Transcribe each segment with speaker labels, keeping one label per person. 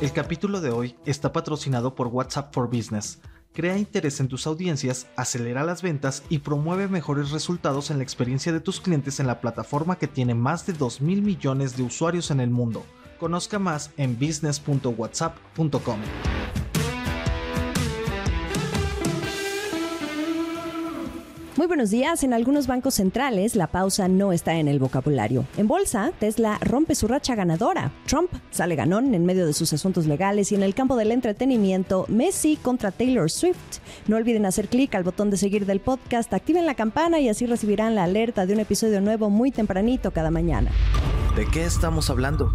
Speaker 1: El capítulo de hoy está patrocinado por WhatsApp for Business. Crea interés en tus audiencias, acelera las ventas y promueve mejores resultados en la experiencia de tus clientes en la plataforma que tiene más de 2 mil millones de usuarios en el mundo. Conozca más en business.whatsapp.com.
Speaker 2: Muy buenos días. En algunos bancos centrales la pausa no está en el vocabulario. En bolsa, Tesla rompe su racha ganadora. Trump sale ganón en medio de sus asuntos legales y en el campo del entretenimiento, Messi contra Taylor Swift. No olviden hacer clic al botón de seguir del podcast, activen la campana y así recibirán la alerta de un episodio nuevo muy tempranito cada mañana.
Speaker 1: ¿De qué estamos hablando?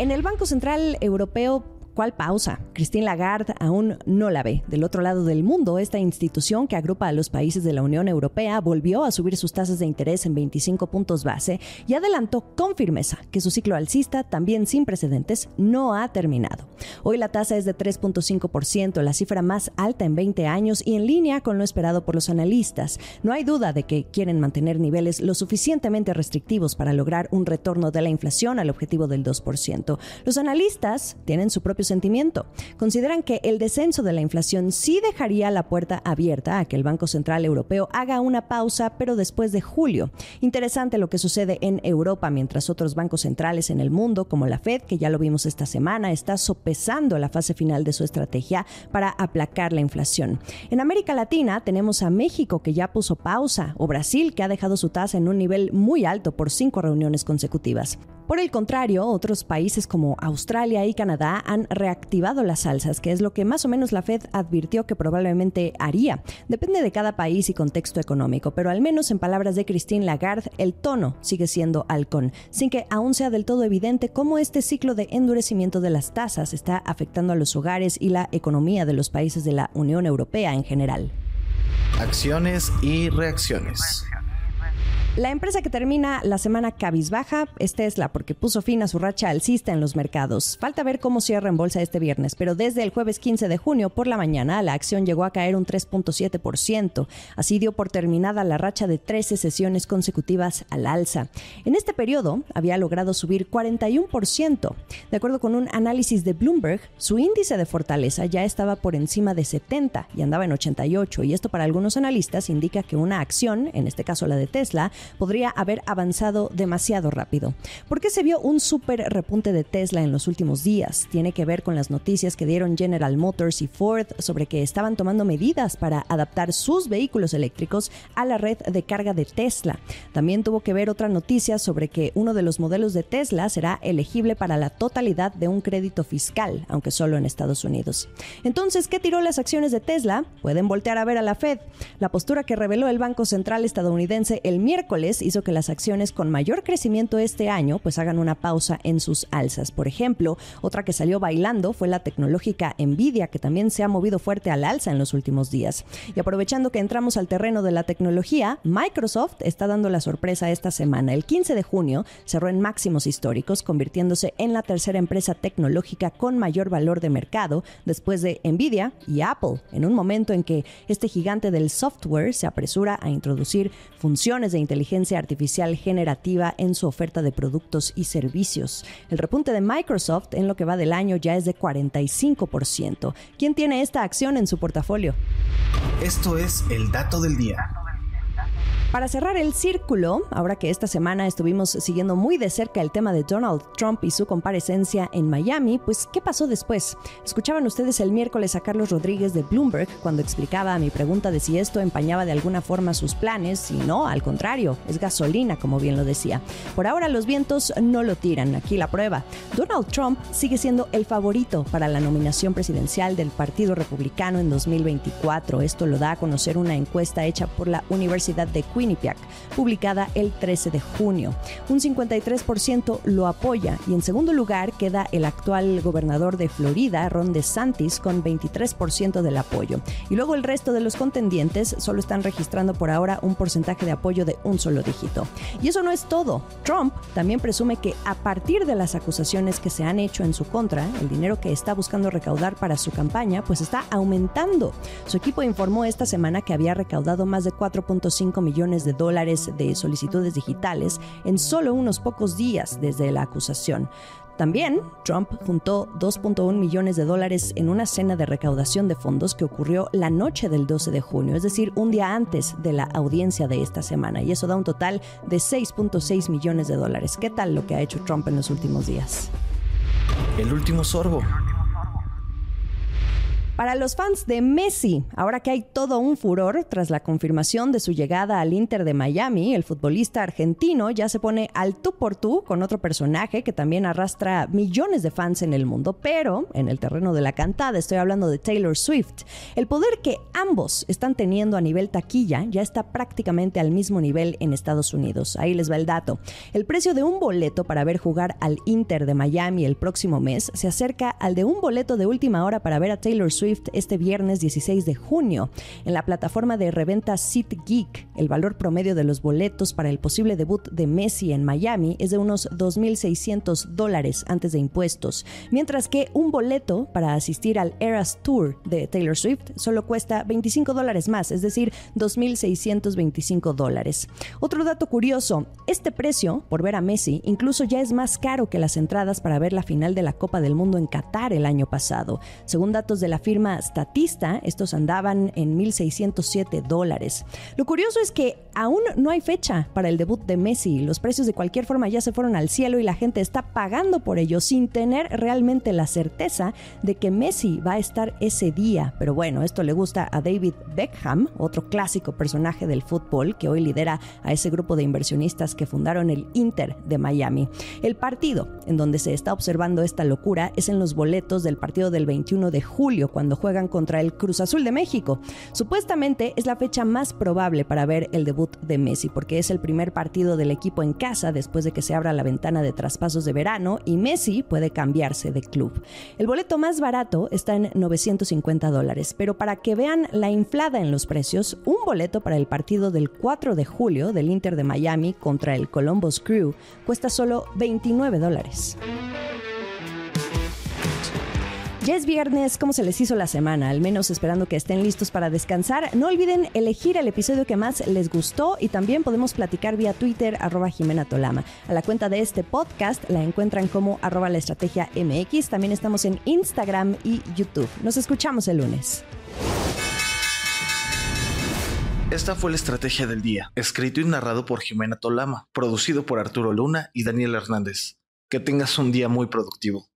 Speaker 2: En el Banco Central Europeo ¿Cuál pausa? Christine Lagarde aún no la ve. Del otro lado del mundo, esta institución que agrupa a los países de la Unión Europea volvió a subir sus tasas de interés en 25 puntos base y adelantó con firmeza que su ciclo alcista, también sin precedentes, no ha terminado. Hoy la tasa es de 3.5%, la cifra más alta en 20 años y en línea con lo esperado por los analistas. No hay duda de que quieren mantener niveles lo suficientemente restrictivos para lograr un retorno de la inflación al objetivo del 2%. Los analistas tienen su propio sentimiento. Consideran que el descenso de la inflación sí dejaría la puerta abierta a que el Banco Central Europeo haga una pausa, pero después de julio. Interesante lo que sucede en Europa, mientras otros bancos centrales en el mundo, como la Fed, que ya lo vimos esta semana, está sopesando la fase final de su estrategia para aplacar la inflación. En América Latina tenemos a México, que ya puso pausa, o Brasil, que ha dejado su tasa en un nivel muy alto por cinco reuniones consecutivas. Por el contrario, otros países como Australia y Canadá han reactivado las alzas, que es lo que más o menos la Fed advirtió que probablemente haría. Depende de cada país y contexto económico, pero al menos en palabras de Christine Lagarde, el tono sigue siendo halcón, sin que aún sea del todo evidente cómo este ciclo de endurecimiento de las tasas está afectando a los hogares y la economía de los países de la Unión Europea en general.
Speaker 1: Acciones y reacciones.
Speaker 2: La empresa que termina la semana cabizbaja es Tesla porque puso fin a su racha alcista en los mercados. Falta ver cómo cierra en bolsa este viernes, pero desde el jueves 15 de junio por la mañana la acción llegó a caer un 3.7%. Así dio por terminada la racha de 13 sesiones consecutivas al alza. En este periodo había logrado subir 41%. De acuerdo con un análisis de Bloomberg, su índice de fortaleza ya estaba por encima de 70 y andaba en 88 y esto para algunos analistas indica que una acción, en este caso la de Tesla, podría haber avanzado demasiado rápido. ¿Por qué se vio un súper repunte de Tesla en los últimos días? Tiene que ver con las noticias que dieron General Motors y Ford sobre que estaban tomando medidas para adaptar sus vehículos eléctricos a la red de carga de Tesla. También tuvo que ver otra noticia sobre que uno de los modelos de Tesla será elegible para la totalidad de un crédito fiscal, aunque solo en Estados Unidos. Entonces, ¿qué tiró las acciones de Tesla? Pueden voltear a ver a la Fed. La postura que reveló el Banco Central estadounidense el miércoles hizo que las acciones con mayor crecimiento este año pues hagan una pausa en sus alzas. Por ejemplo, otra que salió bailando fue la tecnológica Nvidia, que también se ha movido fuerte al alza en los últimos días. Y aprovechando que entramos al terreno de la tecnología, Microsoft está dando la sorpresa esta semana. El 15 de junio cerró en máximos históricos, convirtiéndose en la tercera empresa tecnológica con mayor valor de mercado después de Nvidia y Apple, en un momento en que este gigante del software se apresura a introducir funciones de inteligencia inteligencia artificial generativa en su oferta de productos y servicios. El repunte de Microsoft en lo que va del año ya es de 45%. ¿Quién tiene esta acción en su portafolio?
Speaker 1: Esto es el dato del día.
Speaker 2: Para cerrar el círculo, ahora que esta semana estuvimos siguiendo muy de cerca el tema de Donald Trump y su comparecencia en Miami, pues ¿qué pasó después? Escuchaban ustedes el miércoles a Carlos Rodríguez de Bloomberg cuando explicaba a mi pregunta de si esto empañaba de alguna forma sus planes y no, al contrario, es gasolina, como bien lo decía. Por ahora los vientos no lo tiran, aquí la prueba. Donald Trump sigue siendo el favorito para la nominación presidencial del Partido Republicano en 2024. Esto lo da a conocer una encuesta hecha por la Universidad de Queens publicada el 13 de junio. Un 53% lo apoya y en segundo lugar queda el actual gobernador de Florida, Ron DeSantis, con 23% del apoyo. Y luego el resto de los contendientes solo están registrando por ahora un porcentaje de apoyo de un solo dígito. Y eso no es todo. Trump también presume que a partir de las acusaciones que se han hecho en su contra, el dinero que está buscando recaudar para su campaña pues está aumentando. Su equipo informó esta semana que había recaudado más de 4.5 millones de dólares de solicitudes digitales en solo unos pocos días desde la acusación. También, Trump juntó 2.1 millones de dólares en una cena de recaudación de fondos que ocurrió la noche del 12 de junio, es decir, un día antes de la audiencia de esta semana, y eso da un total de 6.6 millones de dólares. ¿Qué tal lo que ha hecho Trump en los últimos días?
Speaker 1: El último sorbo.
Speaker 2: Para los fans de Messi, ahora que hay todo un furor tras la confirmación de su llegada al Inter de Miami, el futbolista argentino ya se pone al tú por tú con otro personaje que también arrastra millones de fans en el mundo, pero en el terreno de la cantada estoy hablando de Taylor Swift. El poder que ambos están teniendo a nivel taquilla ya está prácticamente al mismo nivel en Estados Unidos. Ahí les va el dato. El precio de un boleto para ver jugar al Inter de Miami el próximo mes se acerca al de un boleto de última hora para ver a Taylor Swift este viernes 16 de junio. En la plataforma de reventa SeatGeek, el valor promedio de los boletos para el posible debut de Messi en Miami es de unos 2.600 dólares antes de impuestos, mientras que un boleto para asistir al Eras Tour de Taylor Swift solo cuesta 25 dólares más, es decir, 2.625 dólares. Otro dato curioso, este precio por ver a Messi incluso ya es más caro que las entradas para ver la final de la Copa del Mundo en Qatar el año pasado. Según datos de la firma Statista, estos andaban en 1.607 dólares. Lo curioso es que aún no hay fecha para el debut de Messi. Los precios de cualquier forma ya se fueron al cielo y la gente está pagando por ello sin tener realmente la certeza de que Messi va a estar ese día. Pero bueno, esto le gusta a David Beckham, otro clásico personaje del fútbol que hoy lidera a ese grupo de inversionistas que fundaron el Inter de Miami. El partido en donde se está observando esta locura es en los boletos del partido del 21 de julio, cuando juegan contra el Cruz Azul de México. Supuestamente es la fecha más probable para ver el debut de Messi, porque es el primer partido del equipo en casa después de que se abra la ventana de traspasos de verano y Messi puede cambiarse de club. El boleto más barato está en 950 dólares, pero para que vean la inflada en los precios, un boleto para el partido del 4 de julio del Inter de Miami contra el Columbus Crew cuesta solo 29 dólares. Ya es viernes, ¿cómo se les hizo la semana? Al menos esperando que estén listos para descansar. No olviden elegir el episodio que más les gustó y también podemos platicar vía Twitter, arroba Jimena Tolama. A la cuenta de este podcast la encuentran como arroba la estrategia MX. También estamos en Instagram y YouTube. Nos escuchamos el lunes.
Speaker 1: Esta fue la estrategia del día, escrito y narrado por Jimena Tolama, producido por Arturo Luna y Daniel Hernández. Que tengas un día muy productivo.